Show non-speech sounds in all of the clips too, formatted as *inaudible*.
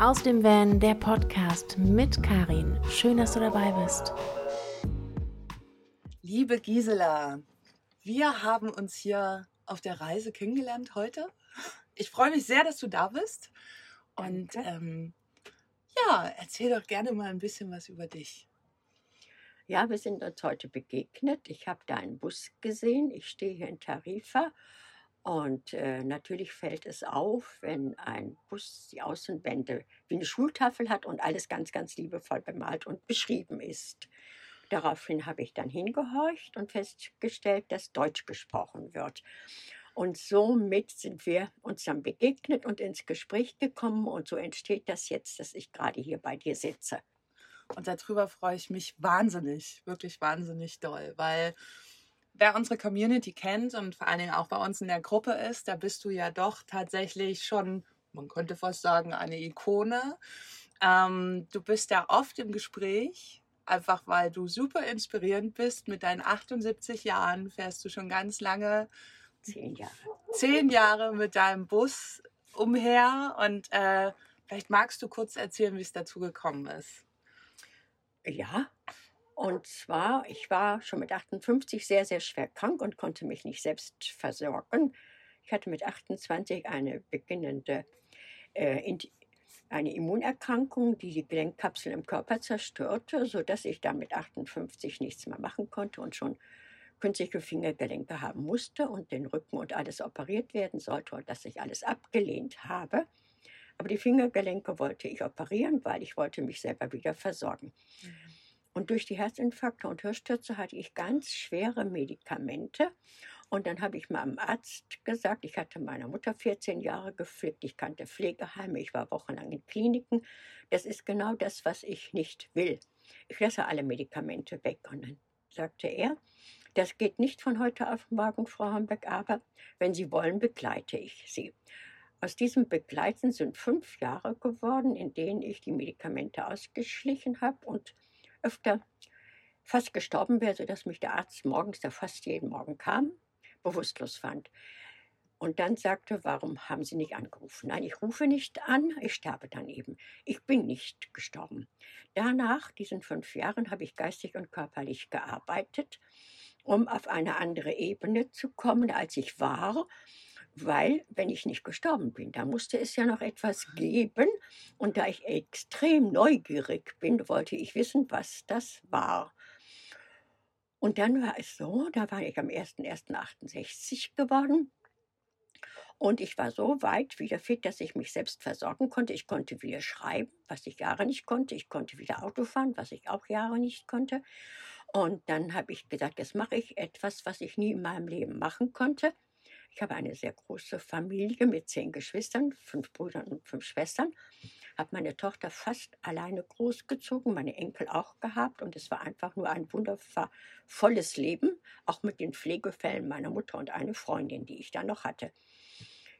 Aus dem Van, der Podcast mit Karin. Schön, dass du dabei bist. Liebe Gisela, wir haben uns hier auf der Reise kennengelernt heute. Ich freue mich sehr, dass du da bist. Und ähm, ja, erzähl doch gerne mal ein bisschen was über dich. Ja, wir sind uns heute begegnet. Ich habe da einen Bus gesehen. Ich stehe hier in Tarifa und äh, natürlich fällt es auf, wenn ein Bus die Außenwände wie eine Schultafel hat und alles ganz, ganz liebevoll bemalt und beschrieben ist. Daraufhin habe ich dann hingehorcht und festgestellt, dass Deutsch gesprochen wird. Und somit sind wir uns dann begegnet und ins Gespräch gekommen. Und so entsteht das jetzt, dass ich gerade hier bei dir sitze. Und darüber freue ich mich wahnsinnig, wirklich wahnsinnig doll, weil wer unsere Community kennt und vor allen Dingen auch bei uns in der Gruppe ist, da bist du ja doch tatsächlich schon, man könnte fast sagen, eine Ikone. Ähm, du bist ja oft im Gespräch, einfach weil du super inspirierend bist. Mit deinen 78 Jahren fährst du schon ganz lange, zehn Jahre, zehn Jahre mit deinem Bus umher. Und äh, vielleicht magst du kurz erzählen, wie es dazu gekommen ist. Ja, und zwar, ich war schon mit 58 sehr, sehr schwer krank und konnte mich nicht selbst versorgen. Ich hatte mit 28 eine beginnende äh, eine Immunerkrankung, die die Gelenkkapsel im Körper zerstörte, sodass ich dann mit 58 nichts mehr machen konnte und schon künstliche Fingergelenke haben musste und den Rücken und alles operiert werden sollte und dass ich alles abgelehnt habe. Aber die Fingergelenke wollte ich operieren, weil ich wollte mich selber wieder versorgen. Mhm. Und durch die Herzinfarkte und Hirnstürze hatte ich ganz schwere Medikamente. Und dann habe ich meinem Arzt gesagt, ich hatte meiner Mutter 14 Jahre gepflegt, ich kannte Pflegeheime, ich war wochenlang in Kliniken. Das ist genau das, was ich nicht will. Ich lasse alle Medikamente weg. Und dann sagte er, das geht nicht von heute auf morgen, Frau Hombeck, aber wenn Sie wollen, begleite ich Sie. Aus diesem Begleiten sind fünf Jahre geworden, in denen ich die Medikamente ausgeschlichen habe und öfter fast gestorben wäre, sodass mich der Arzt morgens, der fast jeden Morgen kam, bewusstlos fand. Und dann sagte, warum haben Sie nicht angerufen? Nein, ich rufe nicht an, ich sterbe dann eben. Ich bin nicht gestorben. Danach, diesen fünf Jahren, habe ich geistig und körperlich gearbeitet, um auf eine andere Ebene zu kommen, als ich war weil wenn ich nicht gestorben bin, da musste es ja noch etwas geben. Und da ich extrem neugierig bin, wollte ich wissen, was das war. Und dann war es so, da war ich am 01.01.68 geworden. Und ich war so weit wieder fit, dass ich mich selbst versorgen konnte. Ich konnte wieder schreiben, was ich Jahre nicht konnte. Ich konnte wieder Auto fahren, was ich auch Jahre nicht konnte. Und dann habe ich gesagt, jetzt mache ich etwas, was ich nie in meinem Leben machen konnte. Ich habe eine sehr große Familie mit zehn Geschwistern, fünf Brüdern und fünf Schwestern. Habe meine Tochter fast alleine großgezogen, meine Enkel auch gehabt und es war einfach nur ein wundervolles Leben, auch mit den Pflegefällen meiner Mutter und eine Freundin, die ich da noch hatte.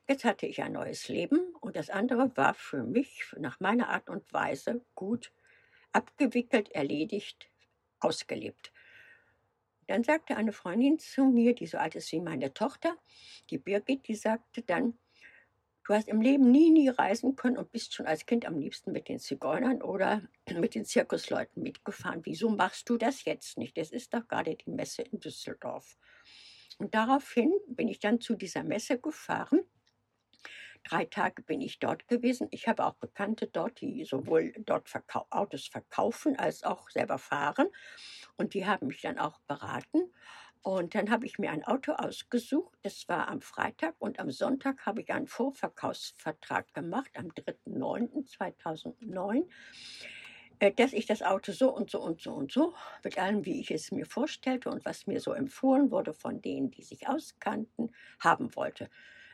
Jetzt hatte ich ein neues Leben und das andere war für mich nach meiner Art und Weise gut abgewickelt, erledigt, ausgelebt. Dann sagte eine Freundin zu mir, die so alt ist wie meine Tochter, die Birgit, die sagte dann, du hast im Leben nie, nie reisen können und bist schon als Kind am liebsten mit den Zigeunern oder *clears throat* mit den Zirkusleuten mitgefahren. Wieso machst du das jetzt nicht? Es ist doch gerade die Messe in Düsseldorf. Und daraufhin bin ich dann zu dieser Messe gefahren. Drei Tage bin ich dort gewesen. Ich habe auch Bekannte dort, die sowohl dort verkau Autos verkaufen als auch selber fahren. Und die haben mich dann auch beraten. Und dann habe ich mir ein Auto ausgesucht. Das war am Freitag und am Sonntag habe ich einen Vorverkaufsvertrag gemacht, am 3.9.2009, äh, dass ich das Auto so und so und so und so, mit allem, wie ich es mir vorstellte und was mir so empfohlen wurde von denen, die sich auskannten, haben wollte.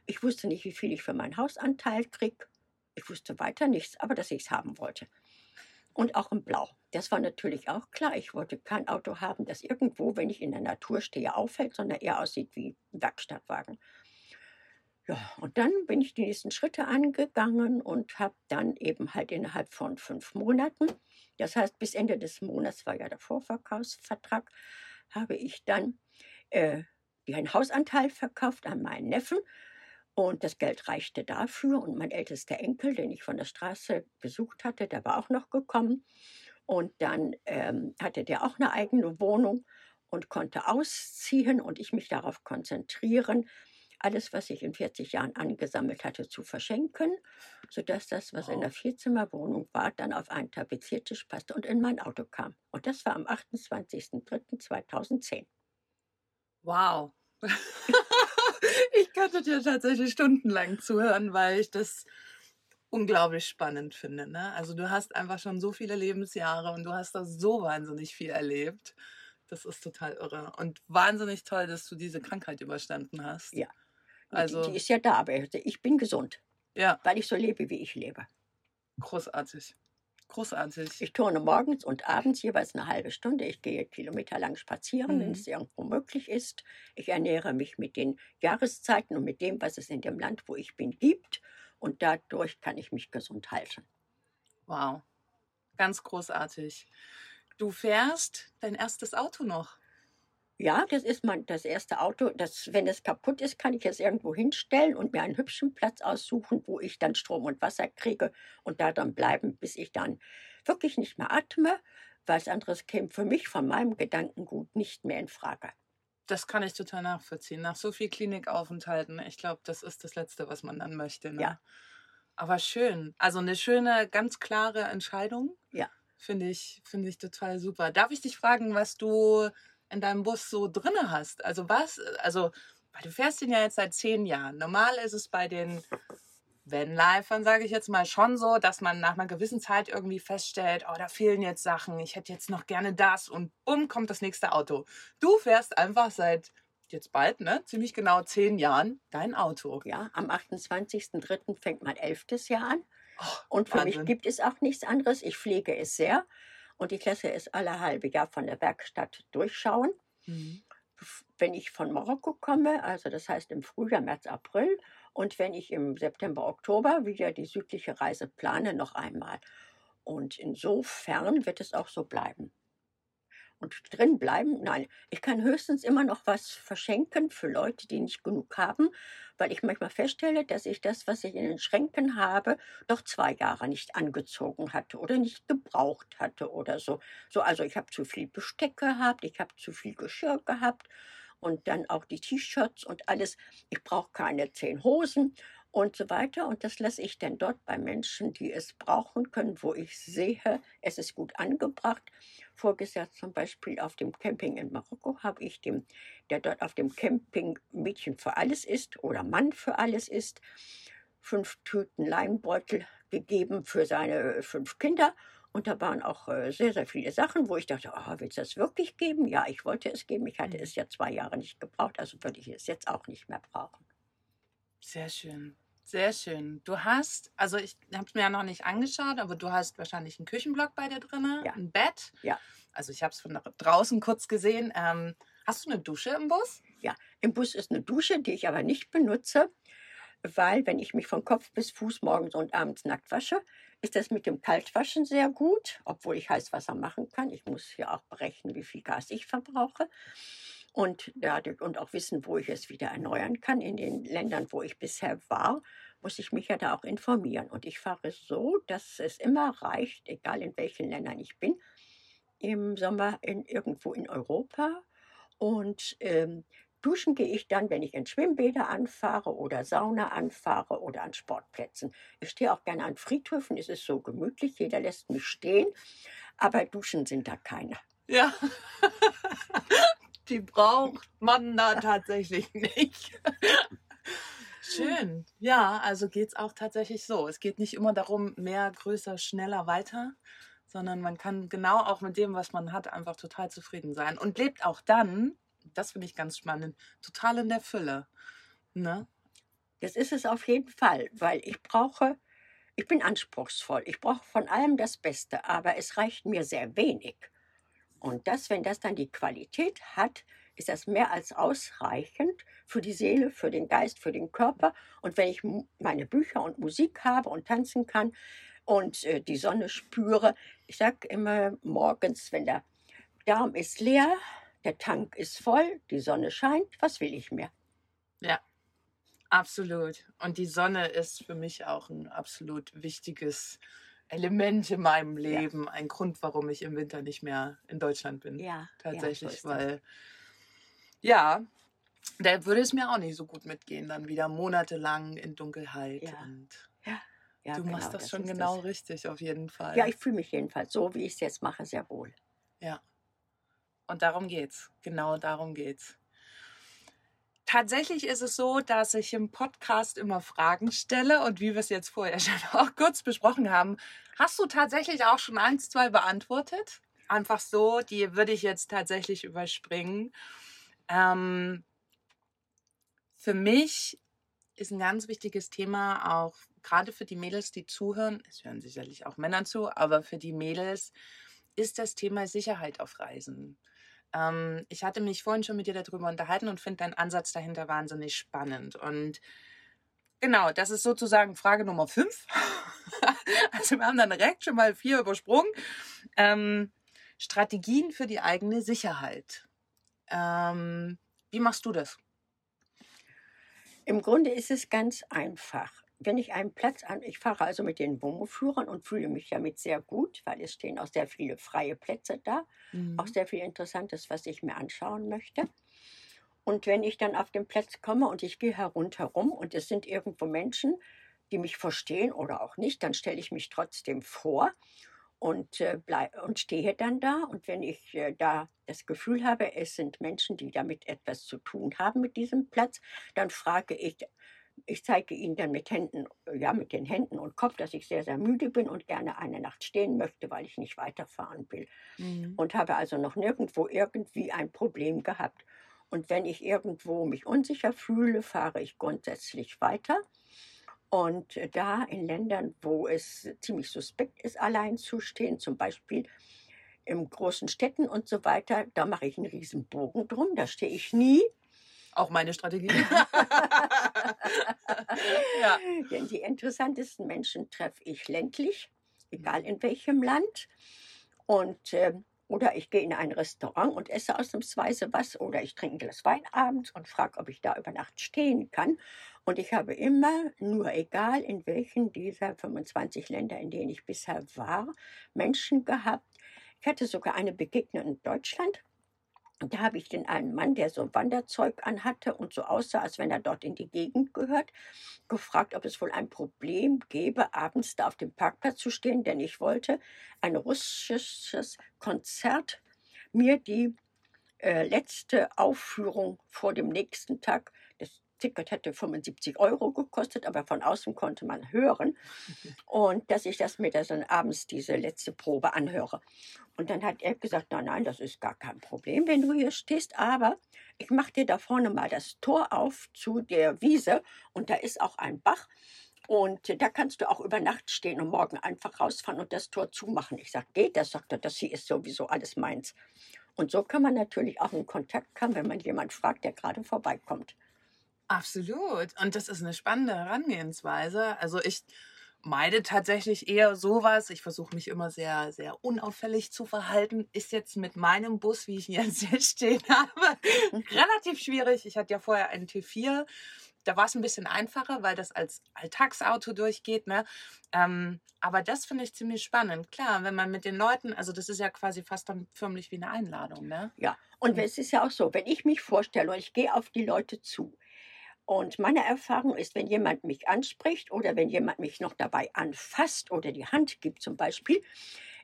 Ich wusste nicht, wie viel ich für meinen Hausanteil kriege. Ich wusste weiter nichts, aber dass ich es haben wollte und auch in Blau. Das war natürlich auch klar. Ich wollte kein Auto haben, das irgendwo, wenn ich in der Natur stehe, auffällt, sondern eher aussieht wie ein Werkstattwagen. Ja, und dann bin ich die nächsten Schritte angegangen und habe dann eben halt innerhalb von fünf Monaten, das heißt bis Ende des Monats war ja der Vorverkaufsvertrag, habe ich dann äh, einen Hausanteil verkauft an meinen Neffen Und das Geld reichte dafür. Und mein ältester Enkel, den ich von der Straße besucht hatte, der war auch noch gekommen. Und dann ähm, hatte der auch eine eigene Wohnung und konnte ausziehen und ich mich darauf konzentrieren, alles, was ich in 40 Jahren angesammelt hatte, zu verschenken, sodass das, was in der Vierzimmerwohnung war, dann auf einen Tapeziertisch passte und in mein Auto kam. Und das war am 28.03.2010. Wow. *laughs* ich könnte dir tatsächlich stundenlang zuhören, weil ich das unglaublich spannend finde. Ne? Also du hast einfach schon so viele Lebensjahre und du hast da so wahnsinnig viel erlebt. Das ist total irre. Und wahnsinnig toll, dass du diese Krankheit überstanden hast. Ja. Also, die, die ist ja da, aber ich bin gesund. Ja. Weil ich so lebe, wie ich lebe. Großartig. Großartig. Ich turne morgens und abends jeweils eine halbe Stunde. Ich gehe kilometerlang spazieren, mhm. wenn es irgendwo möglich ist. Ich ernähre mich mit den Jahreszeiten und mit dem, was es in dem Land, wo ich bin, gibt. Und dadurch kann ich mich gesund halten. Wow. Ganz großartig. Du fährst dein erstes Auto noch. Ja, das ist mein, das erste Auto. Das, wenn es kaputt ist, kann ich es irgendwo hinstellen und mir einen hübschen Platz aussuchen, wo ich dann Strom und Wasser kriege und da dann bleiben, bis ich dann wirklich nicht mehr atme. Was anderes käme für mich von meinem Gedankengut nicht mehr in Frage. Das kann ich total nachvollziehen. Nach so viel Klinikaufenthalten, ich glaube, das ist das Letzte, was man dann möchte. Ne? Ja. Aber schön. Also eine schöne, ganz klare Entscheidung. Ja. Finde ich, finde ich total super. Darf ich dich fragen, was du in deinem Bus so drinne hast? Also was, also, weil du fährst ihn ja jetzt seit zehn Jahren. Normal ist es bei den Vanlifern, sage ich jetzt mal, schon so, dass man nach einer gewissen Zeit irgendwie feststellt, oh, da fehlen jetzt Sachen, ich hätte jetzt noch gerne das und bumm, kommt das nächste Auto. Du fährst einfach seit jetzt bald, ne, ziemlich genau zehn Jahren dein Auto. Ja, am 28.03. fängt mein elftes Jahr an. Oh, und für Wahnsinn. mich gibt es auch nichts anderes. Ich pflege es sehr und ich lasse es alle halbe Jahr von der Werkstatt durchschauen. Mhm. Wenn ich von Marokko komme, also das heißt im Frühjahr, März, April, und wenn ich im September, Oktober wieder die südliche Reise plane, noch einmal. Und insofern wird es auch so bleiben und drin bleiben. Nein, ich kann höchstens immer noch was verschenken für Leute, die nicht genug haben, weil ich manchmal feststelle, dass ich das, was ich in den Schränken habe, doch zwei Jahre nicht angezogen hatte oder nicht gebraucht hatte oder so. So, also ich habe zu viel Besteck gehabt, ich habe zu viel Geschirr gehabt und dann auch die T-Shirts und alles. Ich brauche keine zehn Hosen und so weiter. Und das lasse ich dann dort bei Menschen, die es brauchen können, wo ich sehe, es ist gut angebracht. Vorgesetzt zum Beispiel auf dem Camping in Marokko habe ich dem, der dort auf dem Camping Mädchen für alles ist oder Mann für alles ist, fünf Tüten Leimbeutel gegeben für seine fünf Kinder. Und da waren auch äh, sehr, sehr viele Sachen, wo ich dachte, oh, willst du das wirklich geben? Ja, ich wollte es geben. Ich hatte es ja zwei Jahre nicht gebraucht, also würde ich es jetzt auch nicht mehr brauchen. Sehr schön. Sehr schön. Du hast, also ich habe es mir ja noch nicht angeschaut, aber du hast wahrscheinlich einen Küchenblock bei dir drin, Ja. ein Bett. Ja. Also ich habe es von draußen kurz gesehen. Ähm, hast du eine Dusche im Bus? Im Bus ist eine Dusche, die ich aber nicht benutze, weil wenn ich mich von Kopf bis Fuß morgens und abends nackt wasche, ist das mit dem Kaltwaschen sehr gut, obwohl ich Heißwasser machen kann. Ich muss ja auch berechnen, wie viel Gas ich verbrauche. Und, dadurch, und auch wissen, wo ich es wieder erneuern kann. In den Ländern, wo ich bisher war, muss ich mich ja da auch informieren. Und ich fahre so, dass es immer reicht, egal in welchen Ländern ich bin, im Sommer in, irgendwo in Europa. Und ähm, duschen gehe ich dann, wenn ich in Schwimmbäder anfahre oder Sauna anfahre oder an Sportplätzen. Ich stehe auch gerne an Friedhöfen, es ist so gemütlich, jeder lässt mich stehen, aber duschen sind da keine. Ja. *laughs* Die braucht man da tatsächlich nicht. Schön. Ja, also geht es auch tatsächlich so. Es geht nicht immer darum, mehr, größer, schneller, weiter, sondern man kann genau auch mit dem, was man hat, einfach total zufrieden sein und lebt auch dann, das finde ich ganz spannend, total in der Fülle. Ne? Das ist es auf jeden Fall, weil ich brauche, ich bin anspruchsvoll, ich brauche von allem das Beste, aber es reicht mir sehr wenig. Und das, wenn das dann die Qualität hat, ist das mehr als ausreichend für die Seele, für den Geist, für den Körper. Und wenn ich meine Bücher und Musik habe und tanzen kann und äh, die Sonne spüre, ich sage immer morgens, wenn der Darm ist leer, der Tank ist voll, die Sonne scheint, was will ich mehr? Absolut. Und die Sonne ist für mich auch ein absolut wichtiges Element in meinem Leben. Ja. Ein Grund, warum ich im Winter nicht mehr in Deutschland bin. Ja. Tatsächlich, ja, weil, ja, da würde es mir auch nicht so gut mitgehen, dann wieder monatelang in Dunkelheit. Ja. Und ja. Du genau, machst das schon genau das. richtig, auf jeden Fall. Ja, ich fühle mich jedenfalls so, wie ich es jetzt mache, sehr wohl. Ja. Und darum geht's. Genau darum geht's. Tatsächlich ist es so, dass ich im Podcast immer Fragen stelle und wie wir es jetzt vorher *laughs* schon auch kurz besprochen haben, hast du tatsächlich auch schon eins, zwei beantwortet? Einfach so, die würde ich jetzt tatsächlich überspringen. Ähm, für mich ist ein ganz wichtiges Thema auch gerade für die Mädels, die zuhören, es hören sicherlich auch Männer zu, aber für die Mädels ist das Thema Sicherheit auf Reisen. Ähm, ich hatte mich vorhin schon mit dir darüber unterhalten und finde deinen Ansatz dahinter wahnsinnig spannend. Und genau, das ist sozusagen Frage Nummer 5. *laughs* also wir haben dann direkt schon mal vier übersprungen. Ähm, Strategien für die eigene Sicherheit. Ähm, wie machst du das? Im Grunde ist es ganz einfach wenn ich einen Platz an, ich fahre also mit den Wohnmobilführern und fühle mich damit sehr gut, weil es stehen auch sehr viele freie Plätze da, mhm. auch sehr viel Interessantes, was ich mir anschauen möchte. Und wenn ich dann auf den Platz komme und ich gehe herumherum und es sind irgendwo Menschen, die mich verstehen oder auch nicht, dann stelle ich mich trotzdem vor und, äh, bleib, und stehe dann da. Und wenn ich äh, da das Gefühl habe, es sind Menschen, die damit etwas zu tun haben mit diesem Platz, dann frage ich, ich zeige Ihnen dann mit Händen, ja, mit den Händen und Kopf, dass ich sehr, sehr müde bin und gerne eine Nacht stehen möchte, weil ich nicht weiterfahren will. Mhm. Und habe also noch nirgendwo irgendwie ein Problem gehabt. Und wenn ich irgendwo mich unsicher fühle, fahre ich grundsätzlich weiter. Und da in Ländern, wo es ziemlich suspekt ist, allein zu stehen, zum Beispiel in großen Städten und so weiter, da mache ich einen riesen Bogen drum, da stehe ich nie auch meine Strategie. *laughs* ja. Denn die interessantesten Menschen treffe ich ländlich, egal in welchem Land. Und äh, oder ich gehe in ein Restaurant und esse ausnahmsweise was oder ich trinke ein Glas Wein abends und frage, ob ich da über Nacht stehen kann. Und ich habe immer, nur egal in welchen dieser 25 Länder, in denen ich bisher war, Menschen gehabt. Ich hatte sogar eine Begegnung in Deutschland da habe ich den einen Mann, der so Wanderzeug anhatte und so aussah, als wenn er dort in die Gegend gehört, gefragt, ob es wohl ein Problem gäbe, abends da auf dem Parkplatz zu stehen, denn ich wollte ein russisches Konzert mir die äh, letzte Aufführung vor dem nächsten Tag Ticket hätte 75 Euro gekostet, aber von außen konnte man hören. *laughs* Und dass ich das mir dann abends diese letzte Probe anhöre. Und dann hat er gesagt, nein, nein, das ist gar kein Problem, wenn du hier stehst, aber ich mache dir da vorne mal das Tor auf zu der Wiese und da ist auch ein Bach. Und da kannst du auch über Nacht stehen und morgen einfach rausfahren und das Tor zumachen. Ich sage, geht das? Sagt er, das hier ist sowieso alles meins. Und so kann man natürlich auch in Kontakt kommen, wenn man jemand fragt, der gerade vorbeikommt. Absolut. Und das ist eine spannende Herangehensweise. Also ich meide tatsächlich eher sowas. Ich versuche mich immer sehr, sehr unauffällig zu verhalten. Ist jetzt mit meinem Bus, wie ich ihn *laughs* jetzt hier stehen habe, relativ schwierig. Ich hatte ja vorher einen T4. Da war es ein bisschen einfacher, weil das als Alltagsauto durchgeht. Ne? Ähm, aber das finde ich ziemlich spannend. Klar, wenn man mit den Leuten, also das ist ja quasi fast dann förmlich wie eine Einladung. Ne? Ja, und es ist ja auch so, wenn ich mich vorstelle und ich gehe auf die Leute zu, und meine Erfahrung ist, wenn jemand mich anspricht oder wenn jemand mich noch dabei anfasst oder die Hand gibt zum Beispiel,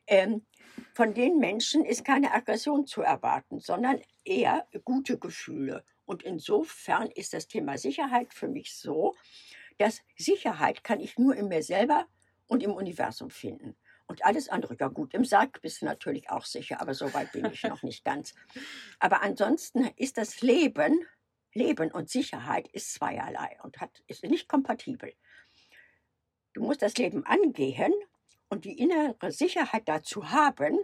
ähm, von den Menschen ist keine Aggression zu erwarten, sondern eher gute Gefühle. Und insofern ist das Thema Sicherheit für mich so, dass Sicherheit kann ich nur in mir selber und im Universum finden. Und alles andere, ja gut, im Sarg bist du natürlich auch sicher, aber so weit bin ich noch nicht ganz. *laughs* Aber ansonsten ist das Leben Leben und Sicherheit ist zweierlei und hat, ist nicht kompatibel. Du musst das Leben angehen und die innere Sicherheit dazu haben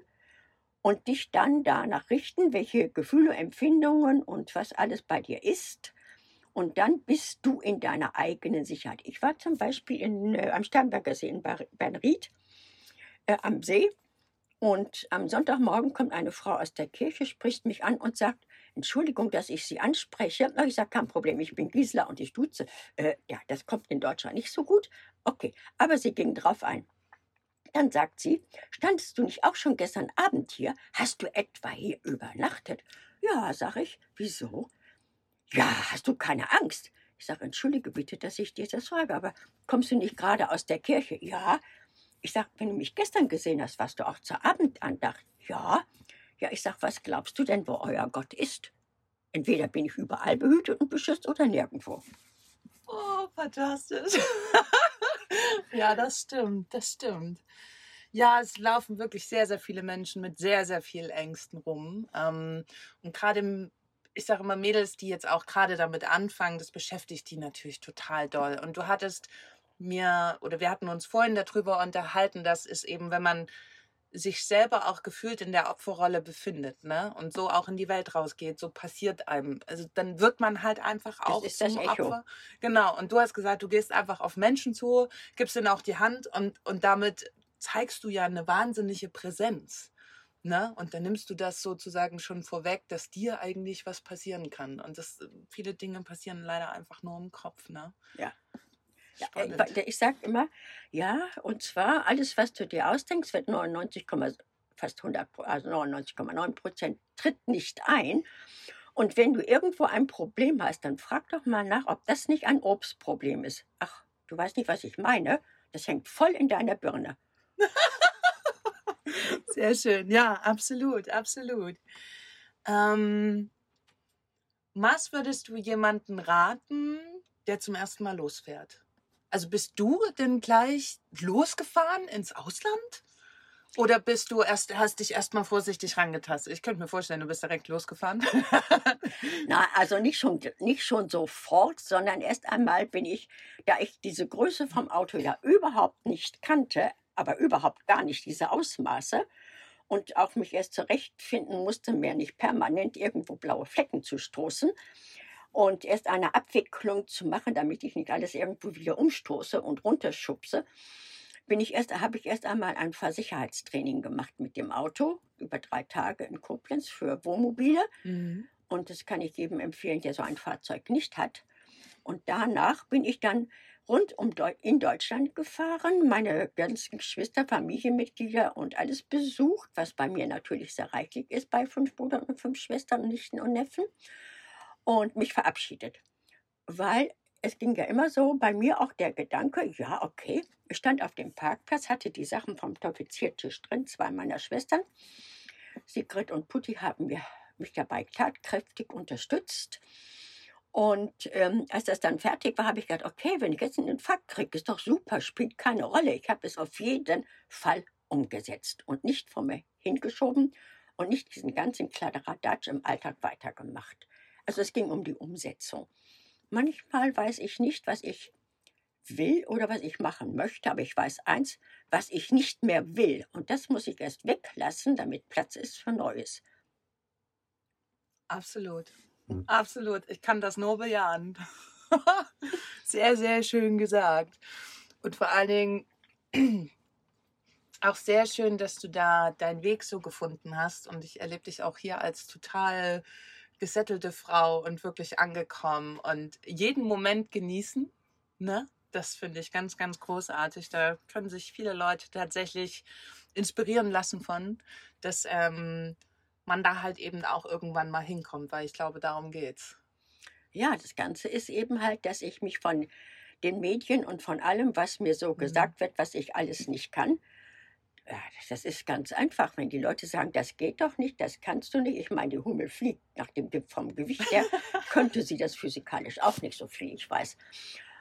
und dich dann danach richten, welche Gefühle, Empfindungen und was alles bei dir ist. Und dann bist du in deiner eigenen Sicherheit. Ich war zum Beispiel in, äh, am Sternberger See in Bernried äh, am See und am Sonntagmorgen kommt eine Frau aus der Kirche, spricht mich an und sagt, Entschuldigung, dass ich Sie anspreche. Ich sage, kein Problem, ich bin Gisela und ich duze. Äh, ja, das kommt in Deutschland nicht so gut. Okay, aber sie ging drauf ein. Dann sagt sie, standest du nicht auch schon gestern Abend hier? Hast du etwa hier übernachtet? Ja, sag ich. Wieso? Ja, hast du keine Angst? Ich sage, entschuldige bitte, dass ich dir das frage, aber kommst du nicht gerade aus der Kirche? Ja. Ich sage, wenn du mich gestern gesehen hast, warst du auch zur Abendandacht? Ja. Ja, ich sage, was glaubst du denn, wo euer Gott ist? Entweder bin ich überall behütet und beschützt oder nirgendwo. Oh, fantastisch. *laughs* ja, das stimmt, das stimmt. Ja, es laufen wirklich sehr, sehr viele Menschen mit sehr, sehr viel Ängsten rum. Ähm, und gerade ich sage immer, Mädels, die jetzt auch gerade damit anfangen, das beschäftigt die natürlich total doll. Und du hattest mir, oder wir hatten uns vorhin darüber unterhalten, das ist eben, wenn man sich selber auch gefühlt in der Opferrolle befindet, ne? Und so auch in die Welt rausgeht, so passiert einem. Also dann wird man halt einfach auch das ist das zum Echo. Opfer. Genau. Und du hast gesagt, du gehst einfach auf Menschen zu, gibst ihnen auch die Hand und, und damit zeigst du ja eine wahnsinnige Präsenz. Ne? Und dann nimmst du das sozusagen schon vorweg, dass dir eigentlich was passieren kann. Und das, viele Dinge passieren leider einfach nur im Kopf. Ne? Ja. Äh, Spannend. ich sage immer, ja, und zwar alles, was du dir ausdenkst, wird 99, fast 100, Pro- also 99,9 Prozent tritt nicht ein. Und wenn du irgendwo ein Problem hast, dann frag doch mal nach, ob das nicht ein Obstproblem ist. Ach, du weißt nicht, was ich meine? Das hängt voll in deiner Birne. *laughs* Sehr schön, ja, absolut, absolut. Ähm, was würdest du jemanden raten, der zum ersten Mal losfährt? Also bist du denn gleich losgefahren ins Ausland? Oder bist du erst, hast dich erstmal vorsichtig rangetastet? Ich könnte mir vorstellen, du bist direkt losgefahren. *laughs* Na, also nicht schon, nicht schon sofort, sondern erst einmal bin ich, da ich diese Größe vom Auto ja überhaupt nicht kannte, aber überhaupt gar nicht diese Ausmaße und auch mich erst zurechtfinden musste, mir nicht permanent irgendwo blaue Flecken zu stoßen und erst eine Abwicklung zu machen, damit ich nicht alles irgendwo wieder umstoße und runterschubse, bin ich erst, habe ich erst einmal ein Fahrsicherheitstraining gemacht mit dem Auto über drei Tage in Koblenz für Wohnmobile. Mhm. Und das kann ich jedem empfehlen, der so ein Fahrzeug nicht hat. Und danach bin ich dann rund um Deu in Deutschland gefahren, meine ganzen Geschwister, Familienmitglieder und alles besucht, was bei mir natürlich sehr reichlich ist bei fünf Brüdern und fünf Schwestern, Nichten und Neffen. Und mich verabschiedet. Weil es ging ja immer so bei mir auch der Gedanke, ja, okay, ich stand auf dem Parkplatz, hatte die Sachen vom Tofiziertisch drin, zwei meiner Schwestern. Sigrid und Putti haben mich dabei tatkräftig unterstützt. Und ähm, als das dann fertig war, habe ich gedacht, okay, wenn ich jetzt einen Infarkt kriege, ist doch super, spielt keine Rolle. Ich habe es auf jeden Fall umgesetzt und nicht vor mir hingeschoben und nicht diesen ganzen Kladderadatsch im Alltag weitergemacht. Also es ging um die Umsetzung. Manchmal weiß ich nicht, was ich will oder was ich machen möchte, aber ich weiß eins, was ich nicht mehr will. Und das muss ich erst weglassen, damit Platz ist für Neues. Absolut. Mhm. Absolut. Ich kann das nur bejahen. *laughs* sehr, sehr schön gesagt. Und vor allen Dingen *clears throat* auch sehr schön, dass du da deinen Weg so gefunden hast. Und ich erlebe dich auch hier als total gesettelte Frau und wirklich angekommen und jeden Moment genießen. Ne? Das finde ich ganz, ganz großartig. Da können sich viele Leute tatsächlich inspirieren lassen von, dass ähm, man da halt eben auch irgendwann mal hinkommt, weil ich glaube, darum geht's. Ja, das Ganze ist eben halt, dass ich mich von den Medien und von allem, was mir so gesagt wird, was ich alles nicht kann, das ist ganz einfach. Wenn die Leute sagen, das geht doch nicht, das kannst du nicht. Ich meine, die Hummel fliegt nach dem vom Gewicht her, *laughs* könnte sie das physikalisch auch nicht so viel, ich weiß.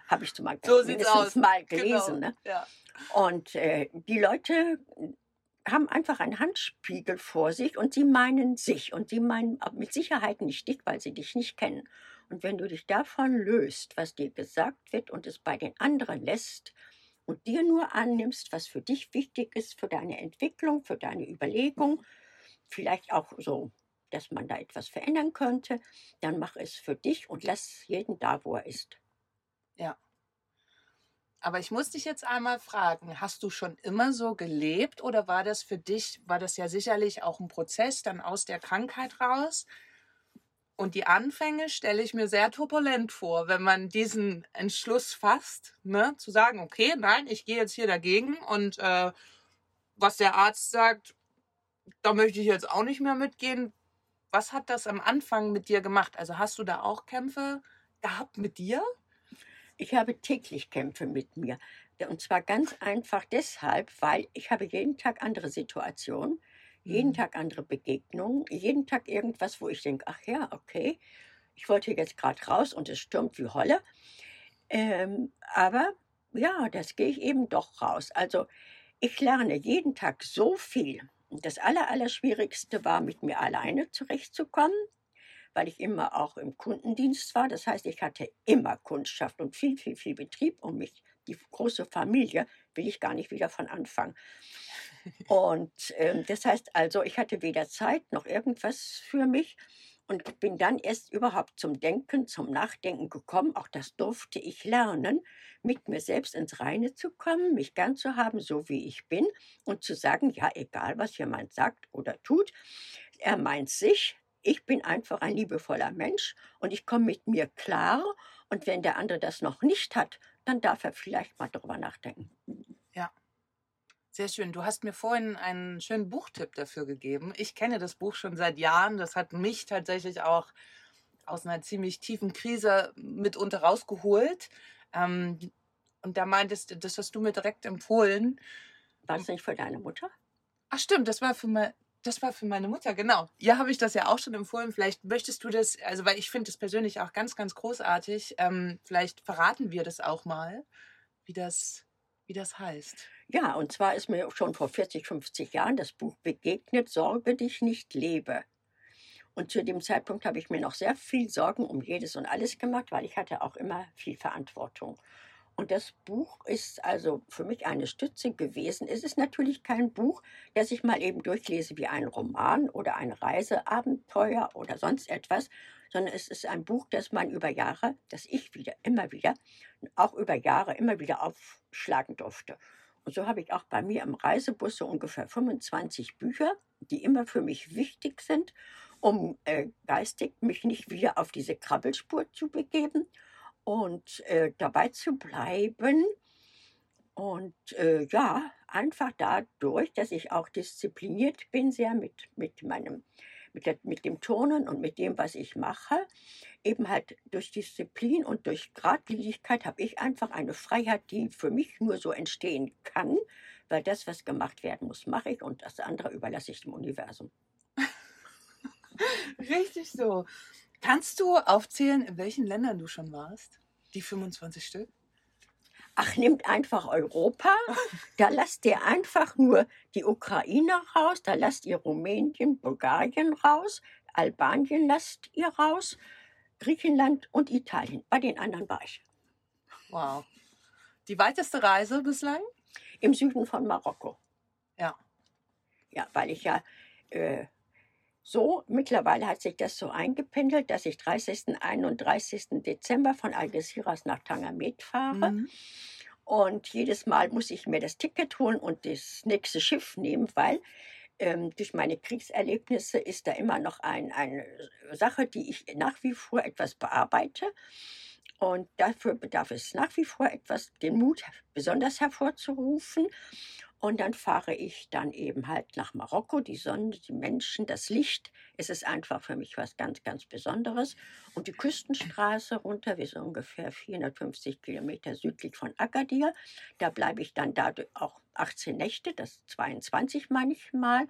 Habe ich zum Beispiel So mindestens mal gelesen. genau. Ne? Ja. Und äh, die Leute haben einfach einen Handspiegel vor sich und sie meinen sich und sie meinen mit Sicherheit nicht dich, weil sie dich nicht kennen. Und wenn du dich davon löst, was dir gesagt wird und es bei den anderen lässt und dir nur annimmst, was für dich wichtig ist, für deine Entwicklung, für deine Überlegung, vielleicht auch so, dass man da etwas verändern könnte, dann mach es für dich und lass jeden da, wo er ist. Ja. Aber ich muss dich jetzt einmal fragen, hast du schon immer so gelebt oder war das für dich, war das ja sicherlich auch ein Prozess dann aus der Krankheit raus? Und die Anfänge stelle ich mir sehr turbulent vor, wenn man diesen Entschluss fasst, ne, zu sagen, okay, nein, ich gehe jetzt hier dagegen und äh, was der Arzt sagt, da möchte ich jetzt auch nicht mehr mitgehen. Was hat das am Anfang mit dir gemacht? Also hast du da auch Kämpfe gehabt mit dir? Ich habe täglich Kämpfe mit mir. Und zwar ganz einfach deshalb, weil ich habe jeden Tag andere Situationen, jeden mhm. Tag andere Begegnungen, jeden Tag irgendwas, wo ich denke, ach ja, okay, ich wollte jetzt gerade raus und es stürmt wie Holle. Ähm, aber ja, das gehe ich eben doch raus. Also ich lerne jeden Tag so viel. Das Allerallerschwierigste war, mit mir alleine zurechtzukommen, weil ich immer auch im Kundendienst war. Das heißt, ich hatte immer Kundschaft und viel, viel, viel Betrieb um mich. Die große Familie will ich gar nicht wieder von Anfang. Und äh, das heißt also, ich hatte weder Zeit noch irgendwas für mich und bin dann erst überhaupt zum Denken, zum Nachdenken gekommen. Auch das durfte ich lernen, mit mir selbst ins Reine zu kommen, mich gern zu haben, so wie ich bin und zu sagen, ja, egal was jemand sagt oder tut, er meint sich, ich bin einfach ein liebevoller Mensch und ich komme mit mir klar. Und wenn der andere das noch nicht hat, dann darf er vielleicht mal darüber nachdenken. Sehr schön. Du hast mir vorhin einen schönen Buchtipp dafür gegeben. Ich kenne das Buch schon seit Jahren. Das hat mich tatsächlich auch aus einer ziemlich tiefen Krise mitunter rausgeholt. Ähm, und da meintest du, das hast du mir direkt empfohlen. War es nicht für deine Mutter? Ach stimmt, das war für, mein, das war für meine Mutter, genau. Ja, habe ich das ja auch schon empfohlen. Vielleicht möchtest du das, also weil ich finde das persönlich auch ganz, ganz großartig. Ähm, vielleicht verraten wir das auch mal, wie das, wie das heißt. Ja, und zwar ist mir schon vor 40, 50 Jahren das Buch begegnet, Sorge dich nicht, lebe. Und zu dem Zeitpunkt habe ich mir noch sehr viel Sorgen um jedes und alles gemacht, weil ich hatte auch immer viel Verantwortung. Und das Buch ist also für mich eine Stütze gewesen. Es ist natürlich kein Buch, das ich mal eben durchlese wie ein Roman oder ein Reiseabenteuer oder sonst etwas, sondern es ist ein Buch, das man über Jahre, das ich wieder, immer wieder, auch über Jahre immer wieder aufschlagen durfte. So habe ich auch bei mir im Reisebus so ungefähr 25 Bücher, die immer für mich wichtig sind, um äh, geistig mich nicht wieder auf diese Krabbelspur zu begeben und äh, dabei zu bleiben. Und äh, ja, einfach dadurch, dass ich auch diszipliniert bin, sehr mit, mit meinem mit, der, mit dem Turnen und mit dem, was ich mache, eben halt durch Disziplin und durch Gradlinigkeit habe ich einfach eine Freiheit, die für mich nur so entstehen kann, weil das, was gemacht werden muss, mache ich und das andere überlasse ich dem Universum. *laughs* Richtig so. Kannst du aufzählen, in welchen Ländern du schon warst? Die 25 Stück? Ach, nimmt einfach Europa, *laughs* da lasst ihr einfach nur die Ukraine raus, da lasst ihr Rumänien, Bulgarien raus, Albanien lasst ihr raus, Griechenland und Italien. Bei den anderen war ich. Wow. Die weiteste Reise bislang? Im Süden von Marokko. Ja. Ja, weil ich ja äh, so, mittlerweile hat sich das so eingependelt, dass ich 30. 31. Dezember von Algeciras nach Tangamet fahre. Mhm. Und jedes Mal muss ich mir das Ticket holen und das nächste Schiff nehmen, weil ähm, durch meine Kriegserlebnisse ist da immer noch ein, eine Sache, die ich nach wie vor etwas bearbeite. Und dafür bedarf es nach wie vor etwas, den Mut besonders hervorzurufen. Und dann fahre ich dann eben halt nach Marokko, die Sonne, die Menschen, das Licht. Es ist einfach für mich was ganz, ganz Besonderes. Und die Küstenstraße runter, wir sind ungefähr 450 Kilometer südlich von Agadir. Da bleibe ich dann dadurch auch 18 Nächte, das 22 manchmal.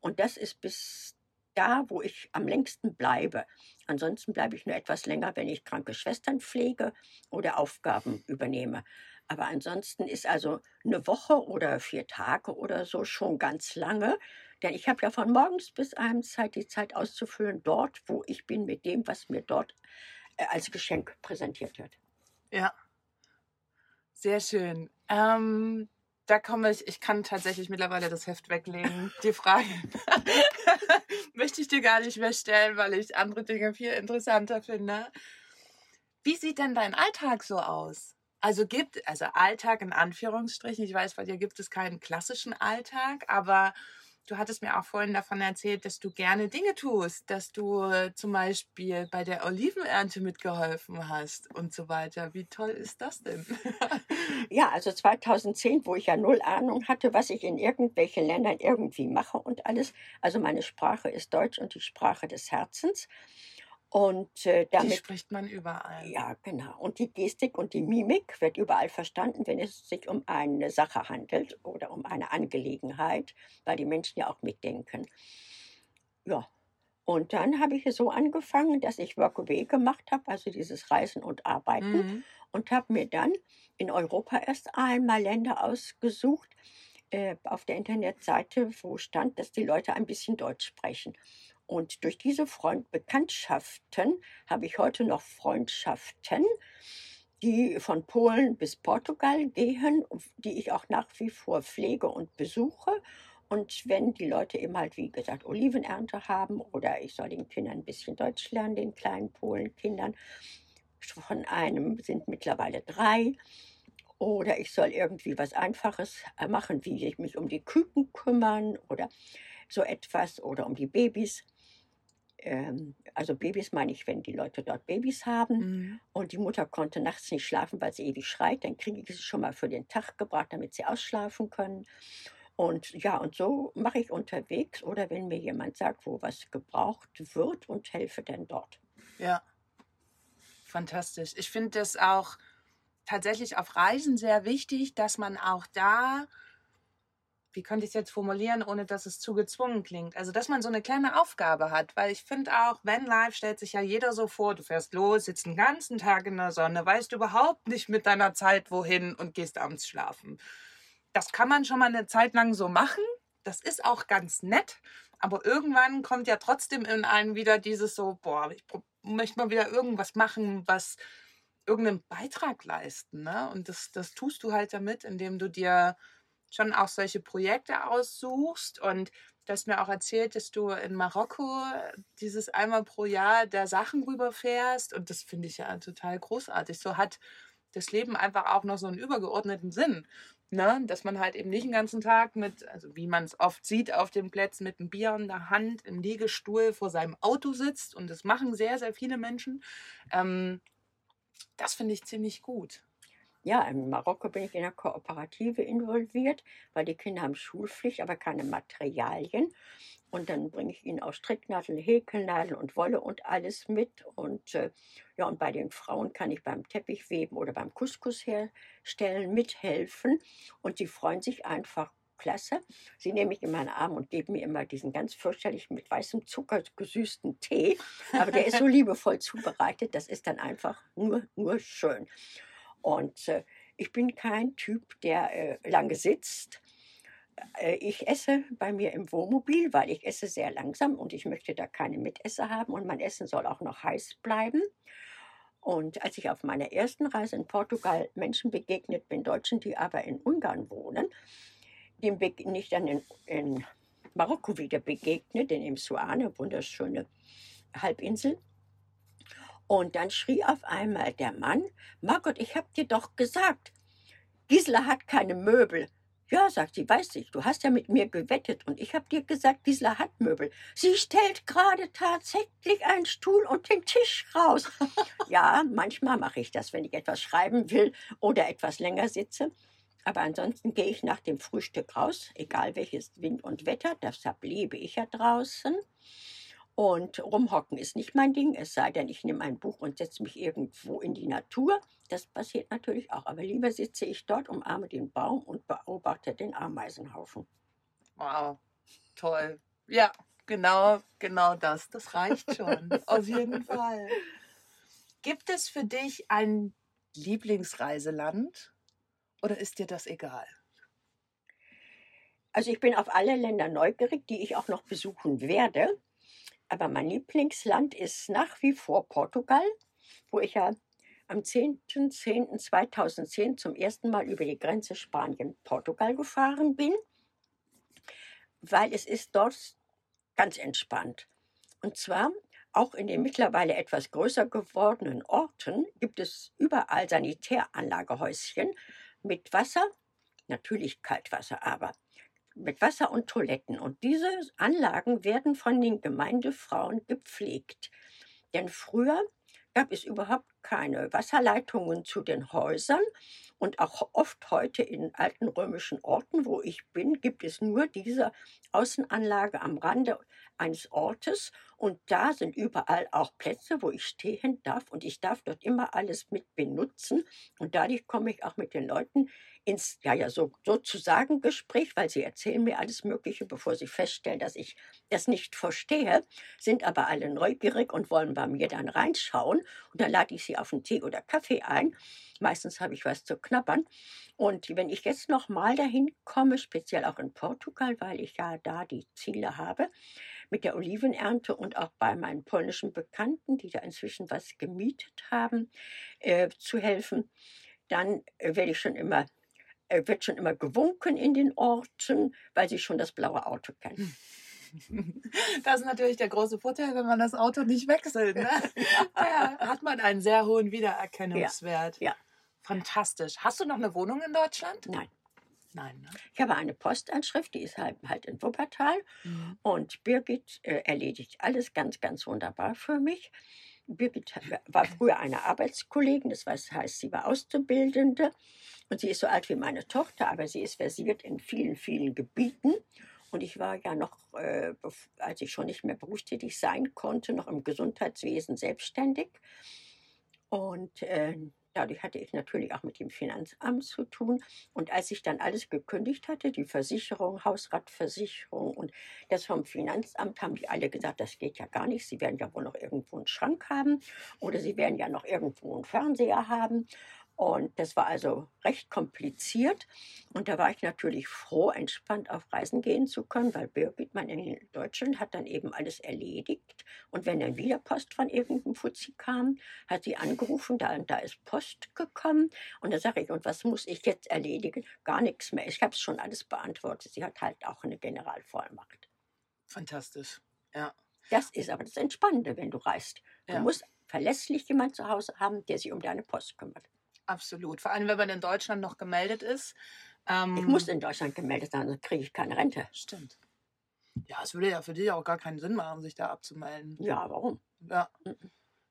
Und das ist bis da, wo ich am längsten bleibe. Ansonsten bleibe ich nur etwas länger, wenn ich kranke Schwestern pflege oder Aufgaben übernehme. Aber ansonsten ist also eine Woche oder vier Tage oder so schon ganz lange. Denn ich habe ja von morgens bis abends Zeit, die Zeit auszufüllen, dort, wo ich bin, mit dem, was mir dort äh, als Geschenk präsentiert wird. Ja, sehr schön. Ähm, da komme ich, ich kann tatsächlich mittlerweile das Heft weglegen. Die Frage *laughs* möchte ich dir gar nicht mehr stellen, weil ich andere Dinge viel interessanter finde. Wie sieht denn dein Alltag so aus? Also gibt, also Alltag in Anführungsstrichen, ich weiß, bei dir gibt es keinen klassischen Alltag, aber du hattest mir auch vorhin davon erzählt, dass du gerne Dinge tust, dass du äh, zum Beispiel bei der Olivenernte mitgeholfen hast und so weiter. Wie toll ist das denn? *laughs* ja, also 2010, wo ich ja null Ahnung hatte, was ich in irgendwelchen Ländern irgendwie mache und alles. Also meine Sprache ist Deutsch und die Sprache des Herzens. Und äh, damit die spricht man überall. Ja, genau. Und die Gestik und die Mimik wird überall verstanden, wenn es sich um eine Sache handelt oder um eine Angelegenheit, weil die Menschen ja auch mitdenken. Ja. Und dann habe ich so angefangen, dass ich Workaway gemacht habe, also dieses Reisen und Arbeiten, mhm. und habe mir dann in Europa erst einmal Länder ausgesucht, äh, auf der Internetseite, wo stand, dass die Leute ein bisschen Deutsch sprechen. Und durch diese Freund Bekanntschaften habe ich heute noch Freundschaften, die von Polen bis Portugal gehen, die ich auch nach wie vor pflege und besuche. Und wenn die Leute eben halt, wie gesagt, Olivenernte haben oder ich soll den Kindern ein bisschen Deutsch lernen, den kleinen Polenkindern, von einem sind mittlerweile drei, oder ich soll irgendwie was Einfaches äh, machen, wie ich mich um die Küken kümmern oder so etwas oder um die Babys ähm, also Babys meine ich, wenn die Leute dort Babys haben mhm. und die Mutter konnte nachts nicht schlafen, weil sie ewig schreit, dann kriege ich sie schon mal für den Tag gebracht, damit sie ausschlafen können. Und ja, und so mache ich unterwegs oder wenn mir jemand sagt, wo was gebraucht wird und helfe dann dort. Ja, fantastisch. Ich finde das auch tatsächlich auf Reisen sehr wichtig, dass man auch da wie könnte ich es jetzt formulieren, ohne dass es zu gezwungen klingt? Also, dass man so eine kleine Aufgabe hat, weil ich finde auch, wenn live stellt sich ja jeder so vor, du fährst los, sitzt den ganzen Tag in der Sonne, weißt überhaupt nicht mit deiner Zeit wohin und gehst abends schlafen. Das kann man schon mal eine Zeit lang so machen. Das ist auch ganz nett. Aber irgendwann kommt ja trotzdem in einen wieder dieses so, boah, ich möchte mal wieder irgendwas machen, was irgendeinen Beitrag leisten. Ne? Und das, das tust du halt damit, indem du dir schon auch solche Projekte aussuchst und du hast mir auch erzählt, dass du in Marokko dieses einmal pro Jahr der Sachen rüberfährst und das finde ich ja total großartig. So hat das Leben einfach auch noch so einen übergeordneten Sinn. Ne? Dass man halt eben nicht den ganzen Tag mit, also wie man es oft sieht auf den Plätzen, mit einem Bier in der Hand im Liegestuhl vor seinem Auto sitzt. Und das machen sehr, sehr viele Menschen. Ähm, das finde ich ziemlich gut. Ja, in Marokko bin ich in der Kooperative involviert, weil die Kinder haben Schulpflicht, aber keine Materialien. Und dann bringe ich ihnen auch Stricknadeln, Häkelnadeln und Wolle und alles mit. Und äh, ja, und bei den Frauen kann ich beim Teppichweben oder beim Couscous herstellen mithelfen. Und sie freuen sich einfach klasse. Sie nehmen mich in meinen Arm und geben mir immer diesen ganz fürchterlich mit weißem Zucker gesüßten Tee. Aber der ist so *laughs* liebevoll zubereitet, das ist dann einfach nur, nur schön. Und äh, ich bin kein Typ, der äh, lange sitzt. Äh, ich esse bei mir im Wohnmobil, weil ich esse sehr langsam und ich möchte da keine Mitesser haben und mein Essen soll auch noch heiß bleiben. Und als ich auf meiner ersten Reise in Portugal Menschen begegnet bin, Deutschen, die aber in Ungarn wohnen, dem bin ich dann in, in Marokko wieder begegnet, in Imsuane, wunderschöne Halbinsel. Und dann schrie auf einmal der Mann, Margot, ich hab dir doch gesagt, Gisela hat keine Möbel. Ja, sagt sie, weiß ich, du hast ja mit mir gewettet und ich hab dir gesagt, Gisela hat Möbel. Sie stellt gerade tatsächlich einen Stuhl und den Tisch raus. *laughs* ja, manchmal mache ich das, wenn ich etwas schreiben will oder etwas länger sitze. Aber ansonsten gehe ich nach dem Frühstück raus, egal welches Wind und Wetter, deshalb lebe ich ja draußen. Und rumhocken ist nicht mein Ding, es sei denn, ich nehme ein Buch und setze mich irgendwo in die Natur. Das passiert natürlich auch. Aber lieber sitze ich dort, umarme den Baum und beobachte den Ameisenhaufen. Wow, toll. Ja, genau, genau das. Das reicht schon. *laughs* Auf jeden Fall. Gibt es für dich ein Lieblingsreiseland oder ist dir das egal? Also ich bin auf alle Länder neugierig, die ich auch noch besuchen werde. Aber mein Lieblingsland ist nach wie vor Portugal, wo ich ja am 10.10.2010 zum ersten Mal über die Grenze Spanien-Portugal gefahren bin, weil es ist dort ganz entspannt. Und zwar auch in den mittlerweile etwas größer gewordenen Orten gibt es überall Sanitäranlagehäuschen mit Wasser, natürlich Kaltwasser, aber mit Wasser und Toiletten. Und diese Anlagen werden von den Gemeindefrauen gepflegt. Denn früher gab es überhaupt keine Wasserleitungen zu den Häusern. Und auch oft heute in alten römischen Orten, wo ich bin, gibt es nur diese Außenanlage am Rande eines Ortes. Und da sind überall auch Plätze, wo ich stehen darf. Und ich darf dort immer alles mit benutzen. Und dadurch komme ich auch mit den Leuten ins, ja, ja, so, sozusagen Gespräch, weil sie erzählen mir alles Mögliche, bevor sie feststellen, dass ich das nicht verstehe, sind aber alle neugierig und wollen bei mir dann reinschauen. Und dann lade ich sie auf einen Tee oder Kaffee ein. Meistens habe ich was zu knabbern. Und wenn ich jetzt nochmal dahin komme, speziell auch in Portugal, weil ich ja da die Ziele habe, mit der Olivenernte und auch bei meinen polnischen Bekannten, die da inzwischen was gemietet haben, äh, zu helfen, dann äh, werde ich schon immer wird schon immer gewunken in den Orten, weil sie schon das blaue Auto kennen. *laughs* Das ist natürlich der große Vorteil, wenn man das Auto nicht wechselt. Ne? Ja. *laughs* Da hat man einen sehr hohen Wiedererkennungswert. Ja. ja. Fantastisch. Hast du noch eine Wohnung in Deutschland? Nein. Nein. Ne? Ich habe eine Postanschrift, die ist halt, halt in Wuppertal. Mhm. Und Birgit äh, erledigt alles ganz, ganz wunderbar für mich. Birgit war früher eine Arbeitskollegin, das heißt, sie war Auszubildende und sie ist so alt wie meine Tochter, aber sie ist versiert in vielen, vielen Gebieten. Und ich war ja noch, äh, als ich schon nicht mehr berufstätig sein konnte, noch im Gesundheitswesen selbstständig. Und äh, Dadurch hatte ich natürlich auch mit dem Finanzamt zu tun. Und als ich dann alles gekündigt hatte, die Versicherung, Hausratversicherung und das vom Finanzamt, haben die alle gesagt, das geht ja gar nicht. Sie werden ja wohl noch irgendwo einen Schrank haben oder sie werden ja noch irgendwo einen Fernseher haben. Und das war also recht kompliziert. Und da war ich natürlich froh, entspannt auf Reisen gehen zu können, weil Birgit, mein in Deutschland, hat dann eben alles erledigt. Und wenn dann wieder Post von irgendeinem Fuzzi kam, hat sie angerufen, da, da ist Post gekommen. Und da sage ich, und was muss ich jetzt erledigen? Gar nichts mehr. Ich habe es schon alles beantwortet. Sie hat halt auch eine Generalvollmacht. Fantastisch, ja. Das ist aber das Entspannende, wenn du reist. Du ja. musst verlässlich jemand zu Hause haben, der sich um deine Post kümmert. Absolut. Vor allem, wenn man in Deutschland noch gemeldet ist. Ähm, ich muss in Deutschland gemeldet sein, sonst kriege ich keine Rente. Stimmt. Ja, es würde ja für dich auch gar keinen Sinn machen, sich da abzumelden. Ja, warum? Ja.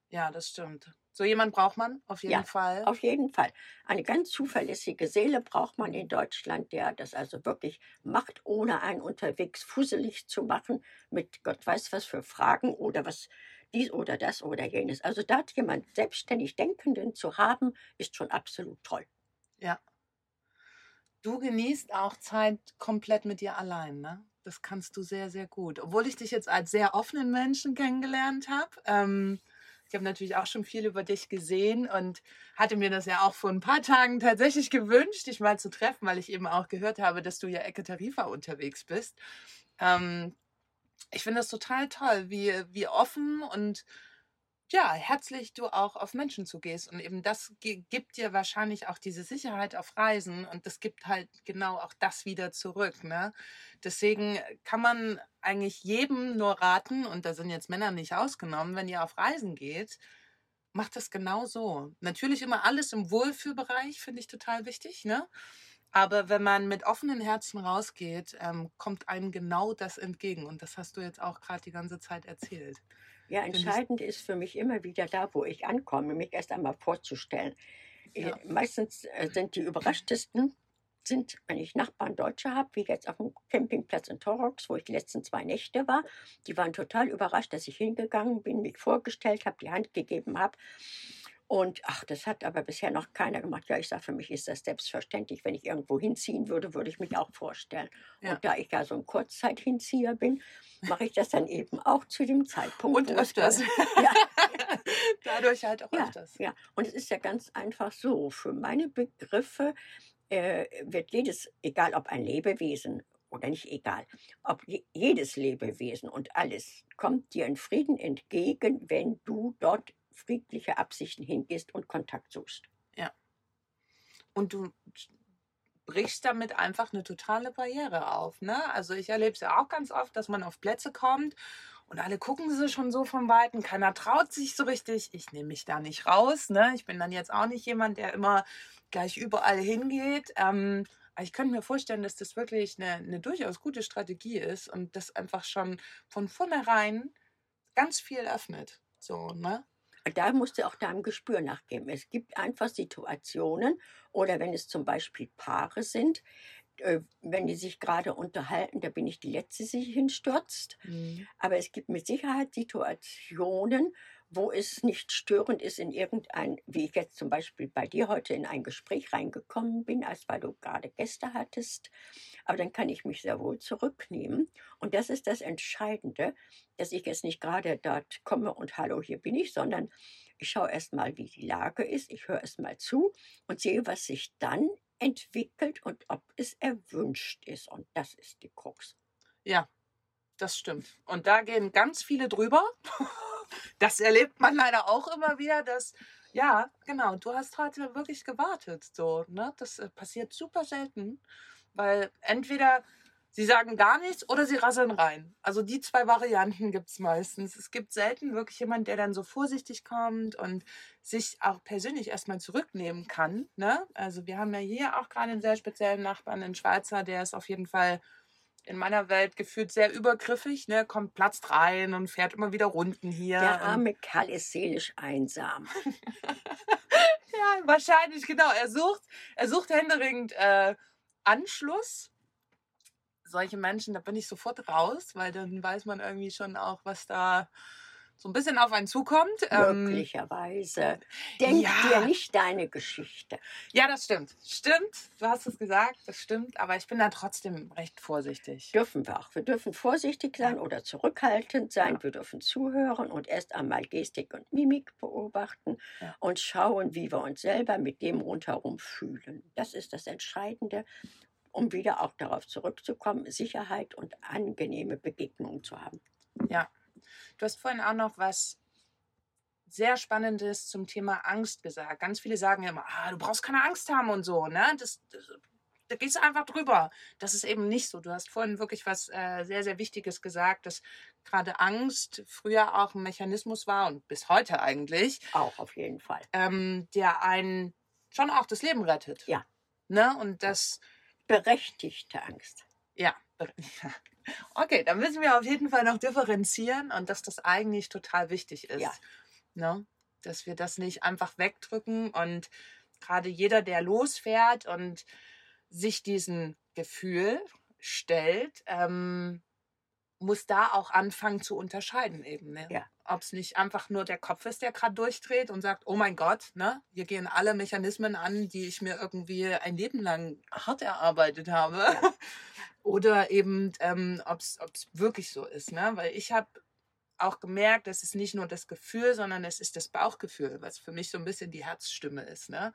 Ja, das stimmt. So jemand braucht man auf jeden ja, Fall. Auf jeden Fall. Eine ganz zuverlässige Seele braucht man in Deutschland, der das also wirklich macht, ohne einen unterwegs fusselig zu machen, mit Gott weiß was für Fragen oder was dies oder das oder jenes. Also da jemand selbstständig Denkenden zu haben, ist schon absolut toll. Ja. Du genießt auch Zeit komplett mit dir allein, ne? Das kannst du sehr, sehr gut. Obwohl ich dich jetzt als sehr offenen Menschen kennengelernt habe. Ähm, ich habe natürlich auch schon viel über dich gesehen und hatte mir das ja auch vor ein paar Tagen tatsächlich gewünscht, dich mal zu treffen, weil ich eben auch gehört habe, dass du ja Ecke Tarifa unterwegs bist. Ähm, ich finde das total toll, wie, wie offen und ja, herzlich du auch auf Menschen zugehst. Und eben das gibt dir wahrscheinlich auch diese Sicherheit auf Reisen und das gibt halt genau auch das wieder zurück. Ne? Deswegen kann man eigentlich jedem nur raten, und da sind jetzt Männer nicht ausgenommen, wenn ihr auf Reisen geht, macht das genau so. Natürlich immer alles im Wohlfühlbereich, finde ich total wichtig. Ne? Aber wenn man mit offenen Herzen rausgeht, ähm, kommt einem genau das entgegen. Und das hast du jetzt auch gerade die ganze Zeit erzählt. Ja, entscheidend ist für mich immer wieder da, wo ich ankomme, mich erst einmal vorzustellen. Äh, ja. Meistens äh, sind die überraschtesten, sind, wenn ich Nachbarn Deutsche habe, wie jetzt auf dem Campingplatz in Torox, wo ich die letzten zwei Nächte war. Die waren total überrascht, dass ich hingegangen bin, mich vorgestellt habe, die Hand gegeben habe. Und ach, das hat aber bisher noch keiner gemacht. Ja, ich sage, für mich ist das selbstverständlich. Wenn ich irgendwo hinziehen würde, würde ich mich auch vorstellen. Ja. Und da ich ja so ein Kurzzeithinzieher bin, mache ich das dann eben auch zu dem Zeitpunkt. Und öfters. *laughs* ja. Dadurch halt auch ja, öfters. Ja, und es ist ja ganz einfach so. Für meine Begriffe äh, wird jedes, egal ob ein Lebewesen oder nicht egal, ob jedes Lebewesen und alles kommt dir in Frieden entgegen, wenn du dort friedliche Absichten hingehst und Kontakt suchst. Ja. Und du brichst damit einfach eine totale Barriere auf. Ne? Also ich erlebe es ja auch ganz oft, dass man auf Plätze kommt und alle gucken sie schon so von Weitem. Keiner traut sich so richtig. Ich nehme mich da nicht raus. Ne? Ich bin dann jetzt auch nicht jemand, der immer gleich überall hingeht. Ähm, ich könnte mir vorstellen, dass das wirklich eine, eine durchaus gute Strategie ist und das einfach schon von vornherein ganz viel öffnet. So, ne? Da musst du auch deinem Gespür nachgeben. Es gibt einfach Situationen oder wenn es zum Beispiel Paare sind, äh, wenn die sich gerade unterhalten, da bin ich die Letzte, die sich hinstürzt. Mhm. Aber es gibt mit Sicherheit Situationen, wo es nicht störend ist in irgendein, wie ich jetzt zum Beispiel bei dir heute in ein Gespräch reingekommen bin, als weil du gerade Gäste hattest. Aber dann kann ich mich sehr wohl zurücknehmen. Und das ist das Entscheidende, dass ich jetzt nicht gerade dort komme und hallo, hier bin ich, sondern ich schaue erst mal, wie die Lage ist, ich höre erst mal zu und sehe, was sich dann entwickelt und ob es erwünscht ist. Und das ist die Krux. Ja, das stimmt. Und da gehen ganz viele drüber. Das erlebt man leider auch immer wieder, dass, ja, genau, du hast heute wirklich gewartet. So, ne? Das äh, passiert super selten, weil entweder sie sagen gar nichts oder sie rasseln rein. Also die zwei Varianten gibt es meistens. Es gibt selten wirklich jemand, der dann so vorsichtig kommt und sich auch persönlich erstmal zurücknehmen kann. Ne? Also wir haben ja hier auch gerade einen sehr speziellen Nachbarn, einen Schweizer, der ist auf jeden Fall in meiner Welt gefühlt sehr übergriffig, ne, kommt platzt rein und fährt immer wieder Runden hier. Der arme Kerl ist seelisch einsam. *laughs* ja, wahrscheinlich, genau. Er sucht, er sucht händeringend äh, Anschluss. Solche Menschen, da bin ich sofort raus, weil dann weiß man irgendwie schon auch, was da so ein bisschen auf einen zukommt. Ähm, Möglicherweise. Denk ja. dir nicht deine Geschichte. ja, das stimmt. Stimmt, du hast es gesagt, das stimmt, aber ich bin da trotzdem recht vorsichtig. Dürfen wir auch. Wir dürfen vorsichtig sein oder zurückhaltend sein. Ja. Wir dürfen zuhören und erst einmal Gestik und Mimik beobachten Ja. und schauen, wie wir uns selber mit dem rundherum fühlen. Das ist das Entscheidende, um wieder auch darauf zurückzukommen, Sicherheit und angenehme Begegnungen zu haben. Du hast vorhin auch noch was sehr Spannendes zum Thema Angst gesagt. Ganz viele sagen ja immer, ah, du brauchst keine Angst haben und so, ne? Das, das, da gehst du einfach drüber. Das ist eben nicht so. Du hast vorhin wirklich was äh, sehr, sehr Wichtiges gesagt, dass gerade Angst früher auch ein Mechanismus war und bis heute eigentlich, Auch auf jeden Fall. ähm, der einen schon auch das Leben rettet. Ja. Ne? Und das, Berechtigte Angst. ja. *laughs* Okay, dann müssen wir auf jeden Fall noch differenzieren und dass das eigentlich total wichtig ist. Ja. Ne? Dass wir das nicht einfach wegdrücken und gerade jeder, der losfährt und sich diesem Gefühl stellt, ähm, muss da auch anfangen zu unterscheiden eben. Ne? Ja. Ob es nicht einfach nur der Kopf ist, der gerade durchdreht und sagt, oh mein Gott, ne, hier gehen alle Mechanismen an, die ich mir irgendwie ein Leben lang hart erarbeitet habe. Ja. Oder eben, ähm, ob es wirklich so ist. Ne? Weil ich habe auch gemerkt, das ist nicht nur das Gefühl, sondern es ist das Bauchgefühl, was für mich so ein bisschen die Herzstimme ist. Ne?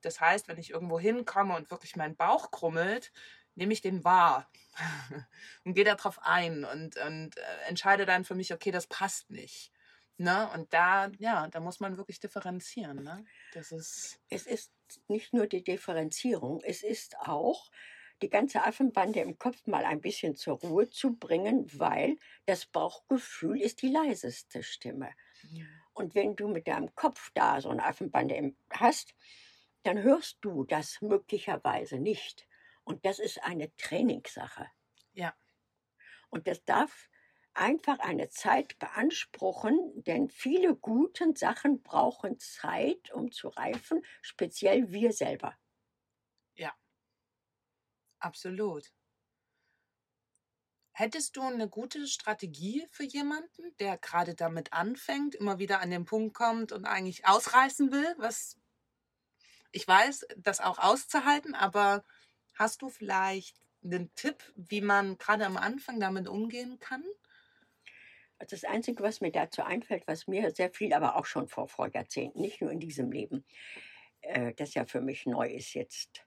Das heißt, wenn ich irgendwo hinkomme und wirklich mein Bauch krummelt, nehme ich den wahr *laughs* und gehe darauf ein und, und äh, entscheide dann für mich, okay, das passt nicht. Ne? Und da, ja, da muss man wirklich differenzieren. Ne? Das ist, Es ist nicht nur die Differenzierung, es ist auch die ganze Affenbande im Kopf mal ein bisschen zur Ruhe zu bringen, weil das Bauchgefühl ist die leiseste Stimme. Und wenn du mit deinem Kopf da so eine Affenbande hast, dann hörst du das möglicherweise nicht. Und das ist eine Trainingssache. Ja. Und das darf einfach eine Zeit beanspruchen, denn viele guten Sachen brauchen Zeit, um zu reifen, speziell wir selber. Absolut. Hättest du eine gute Strategie für jemanden, der gerade damit anfängt, immer wieder an den Punkt kommt und eigentlich ausreißen will, was ich weiß, das auch auszuhalten, aber hast du vielleicht einen Tipp, wie man gerade am Anfang damit umgehen kann? Das Einzige, was mir dazu einfällt, was mir sehr viel, aber auch schon vor, vor Jahrzehnten, nicht nur in diesem Leben, äh, das ja für mich neu ist jetzt,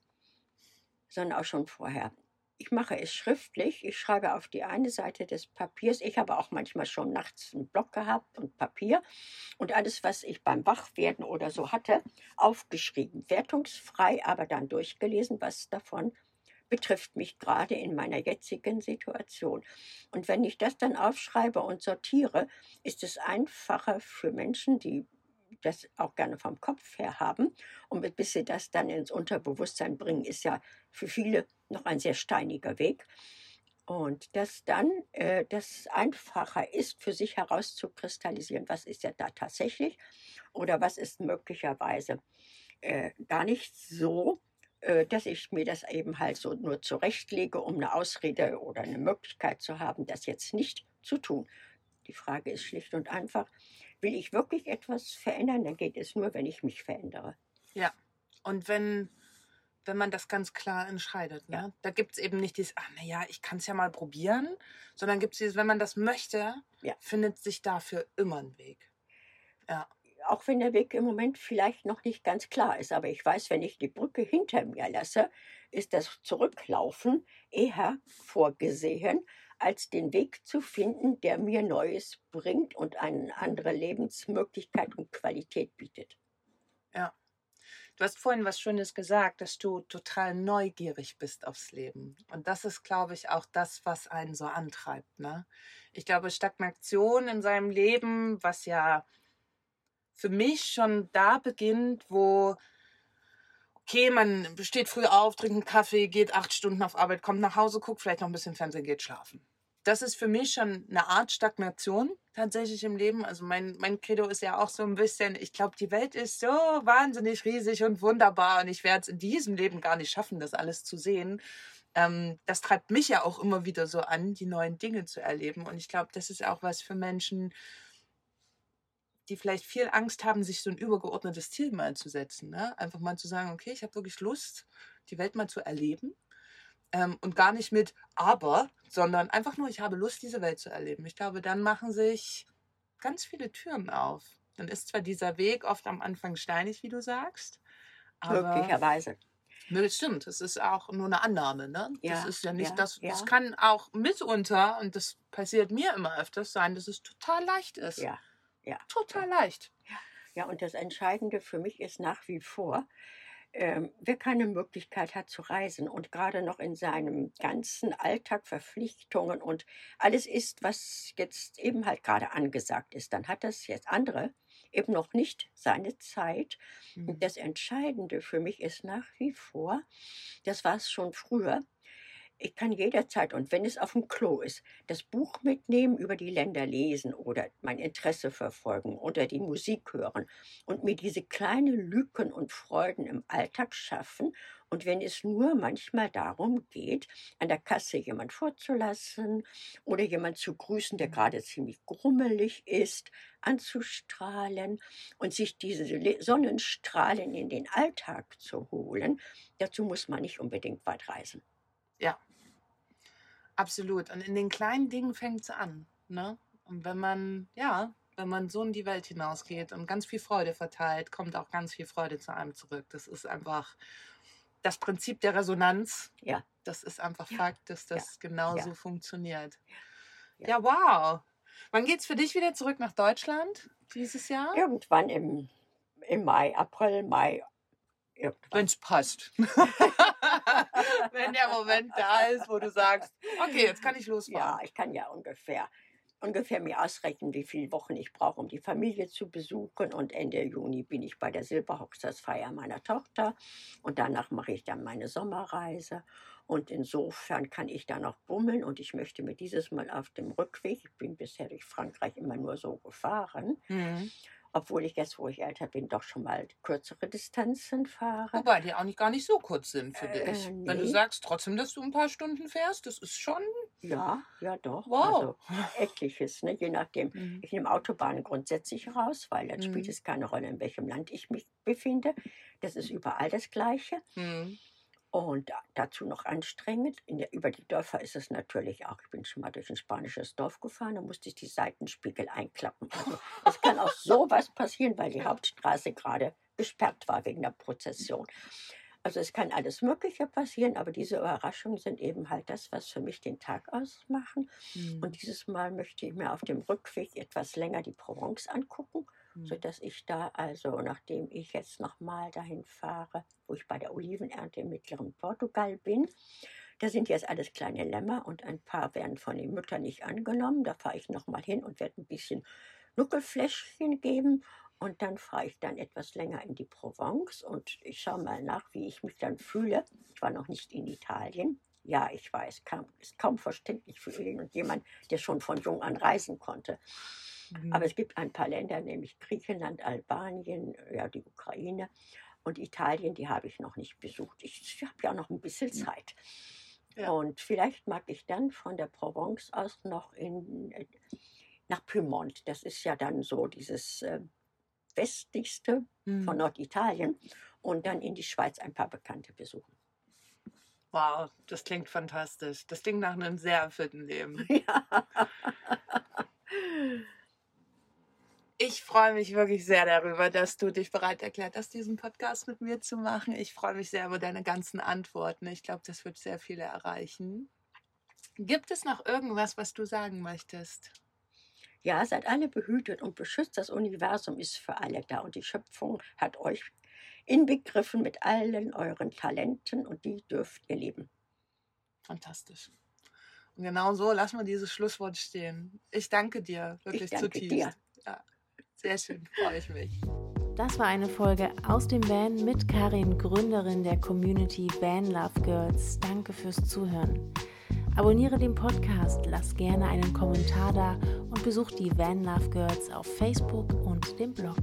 sondern auch schon vorher. Ich mache es schriftlich. Ich schreibe auf die eine Seite des Papiers. Ich habe auch manchmal schon nachts einen Block gehabt und Papier und alles, was ich beim Wachwerden oder so hatte, aufgeschrieben. Wertungsfrei, aber dann durchgelesen, was davon betrifft mich gerade in meiner jetzigen Situation. Und wenn ich das dann aufschreibe und sortiere, ist es einfacher für Menschen, die das auch gerne vom Kopf her haben. Und bis sie das dann ins Unterbewusstsein bringen, ist ja für viele noch ein sehr steiniger Weg. Und dass dann äh, das einfacher ist, für sich herauszukristallisieren, was ist ja da tatsächlich oder was ist möglicherweise äh, gar nicht so, äh, dass ich mir das eben halt so nur zurechtlege, um eine Ausrede oder eine Möglichkeit zu haben, das jetzt nicht zu tun. Die Frage ist schlicht und einfach, will ich wirklich etwas verändern, dann geht es nur, wenn ich mich verändere. Ja, und wenn, wenn man das ganz klar entscheidet. Ne? Ja. Da gibt es eben nicht dieses, ach naja, ich kann es ja mal probieren, sondern gibt es dieses, wenn man das möchte, ja. findet sich dafür immer ein Weg. Ja auch wenn der Weg im Moment vielleicht noch nicht ganz klar ist. Aber ich weiß, wenn ich die Brücke hinter mir lasse, ist das Zurücklaufen eher vorgesehen, als den Weg zu finden, der mir Neues bringt und eine andere Lebensmöglichkeit und Qualität bietet. Ja. Du hast vorhin was Schönes gesagt, dass du total neugierig bist aufs Leben. Und das ist, glaube ich, auch das, was einen so antreibt. Ne? Ich glaube, Stagnation in seinem Leben, was ja für mich schon da beginnt, wo, okay, man steht früh auf, trinkt einen Kaffee, geht acht Stunden auf Arbeit, kommt nach Hause, guckt vielleicht noch ein bisschen Fernsehen, geht schlafen. Das ist für mich schon eine Art Stagnation tatsächlich im Leben. Also mein, mein Credo ist ja auch so ein bisschen, ich glaube, die Welt ist so wahnsinnig riesig und wunderbar und ich werde es in diesem Leben gar nicht schaffen, das alles zu sehen. Ähm, das treibt mich ja auch immer wieder so an, die neuen Dinge zu erleben. Und ich glaube, das ist auch was für Menschen, die vielleicht viel Angst haben, sich so ein übergeordnetes Ziel mal zu setzen. Ne? Einfach mal zu sagen, okay, ich habe wirklich Lust, die Welt mal zu erleben. Ähm, und gar nicht mit aber, sondern einfach nur, ich habe Lust, diese Welt zu erleben. Ich glaube, dann machen sich ganz viele Türen auf. Dann ist zwar dieser Weg oft am Anfang steinig, wie du sagst. Aber Möglicherweise. Das stimmt, das ist auch nur eine Annahme. Ne? Ja, das ist ja nicht ja, das. Ja. Das kann auch mitunter, und das passiert mir immer öfters sein, dass es total leicht ist. Ja. Ja. Total leicht. Ja. ja, und das Entscheidende für mich ist nach wie vor, ähm, wer keine Möglichkeit hat zu reisen und gerade noch in seinem ganzen Alltag Verpflichtungen und alles ist, was jetzt eben halt gerade angesagt ist, dann hat das jetzt andere eben noch nicht seine Zeit. Mhm. Und das Entscheidende für mich ist nach wie vor, das war es schon früher, ich kann jederzeit und wenn es auf dem Klo ist, das Buch mitnehmen, über die Länder lesen oder mein Interesse verfolgen oder die Musik hören und mir diese kleinen Lücken und Freuden im Alltag schaffen. Und wenn es nur manchmal darum geht, an der Kasse jemand vorzulassen oder jemand zu grüßen, der gerade ziemlich grummelig ist, anzustrahlen und sich diese Sonnenstrahlen in den Alltag zu holen, dazu muss man nicht unbedingt weit reisen. Ja, absolut. Und in den kleinen Dingen fängt es an. Ne? Und wenn man, ja, wenn man so in die Welt hinausgeht und ganz viel Freude verteilt, kommt auch ganz viel Freude zu einem zurück. Das ist einfach das Prinzip der Resonanz. Ja. Das ist einfach ja. Fakt, dass das ja. genauso ja. funktioniert. Ja. ja, wow. Wann geht es für dich wieder zurück nach Deutschland dieses Jahr? Irgendwann im, im Mai, April, Mai. Wenn es passt. *laughs* *laughs* *laughs* wenn der Moment da ist, wo du sagst, okay, jetzt kann ich losfahren. Ja, ich kann ja ungefähr ungefähr mir ausrechnen, wie viele Wochen ich brauche, um die Familie zu besuchen. Und Ende Juni bin ich bei der Silberhochzeitsfeier meiner Tochter. Und danach mache ich dann meine Sommerreise. Und insofern kann ich da noch bummeln. Und ich möchte mir dieses Mal auf dem Rückweg, ich bin bisher durch Frankreich immer nur so gefahren, mhm obwohl ich jetzt, wo ich älter bin, doch schon mal kürzere Distanzen fahre. Wobei die auch nicht, gar nicht so kurz sind für äh, dich. Nee. Wenn du sagst trotzdem, dass du ein paar Stunden fährst, das ist schon... Ja, ja doch. Wow. Also etliches, ne? je nachdem. *laughs* Mhm. Ich nehme Autobahnen grundsätzlich raus, weil dann mhm. spielt es keine Rolle, in welchem Land ich mich befinde. Das ist überall das Gleiche. Mhm. Und dazu noch anstrengend. Der, über die Dörfer ist es natürlich auch. Ich bin schon mal durch ein spanisches Dorf gefahren, da musste ich die Seitenspiegel einklappen. Also es kann auch sowas *laughs* passieren, weil die Hauptstraße gerade gesperrt war wegen der Prozession. Also es kann alles Mögliche passieren, aber diese Überraschungen sind eben halt das, was für mich den Tag ausmachen. Mhm. Und dieses Mal möchte ich mir auf dem Rückweg etwas länger die Provence angucken Mhm. sodass ich da also, nachdem ich jetzt nochmal dahin fahre, wo ich bei der Olivenernte im mittleren Portugal bin, da sind jetzt alles kleine Lämmer und ein paar werden von den Müttern nicht angenommen. Da fahre ich nochmal hin und werde ein bisschen Nuckelfläschchen geben Und dann fahre ich dann etwas länger in die Provence und ich schaue mal nach, wie ich mich dann fühle. Ich war noch nicht in Italien. Ja, ich weiß, kaum, ist kaum verständlich für irgendjemand, der schon von jung an reisen konnte. Mhm. Aber es gibt ein paar Länder, nämlich Griechenland, Albanien, ja, die Ukraine und Italien, die habe ich noch nicht besucht. Ich, ich habe ja noch ein bisschen Zeit. Ja. Und vielleicht mag ich dann von der Provence aus noch in, äh, nach Piemont. Das ist ja dann so dieses äh, westlichste mhm. von Norditalien. Und dann in die Schweiz ein paar Bekannte besuchen. Wow, das klingt fantastisch. Das klingt nach einem sehr erfüllten Leben. *laughs* Ja. Ich freue mich wirklich sehr darüber, dass du dich bereit erklärt hast, diesen Podcast mit mir zu machen. Ich freue mich sehr über deine ganzen Antworten. Ich glaube, das wird sehr viele erreichen. Gibt es noch irgendwas, was du sagen möchtest? Ja, seid alle behütet und beschützt. Das Universum ist für alle da und die Schöpfung hat euch inbegriffen mit allen euren Talenten und die dürft ihr leben. Fantastisch. Und genau so lassen wir dieses Schlusswort stehen. Ich danke dir wirklich ich danke zutiefst. Dir. Ja. Sehr schön, freue ich mich. Das war eine Folge aus dem Van mit Karin, Gründerin der Community Van Love Girls. Danke fürs Zuhören. Abonniere den Podcast, lass gerne einen Kommentar da und besuch die Van Love Girls auf Facebook und dem Blog.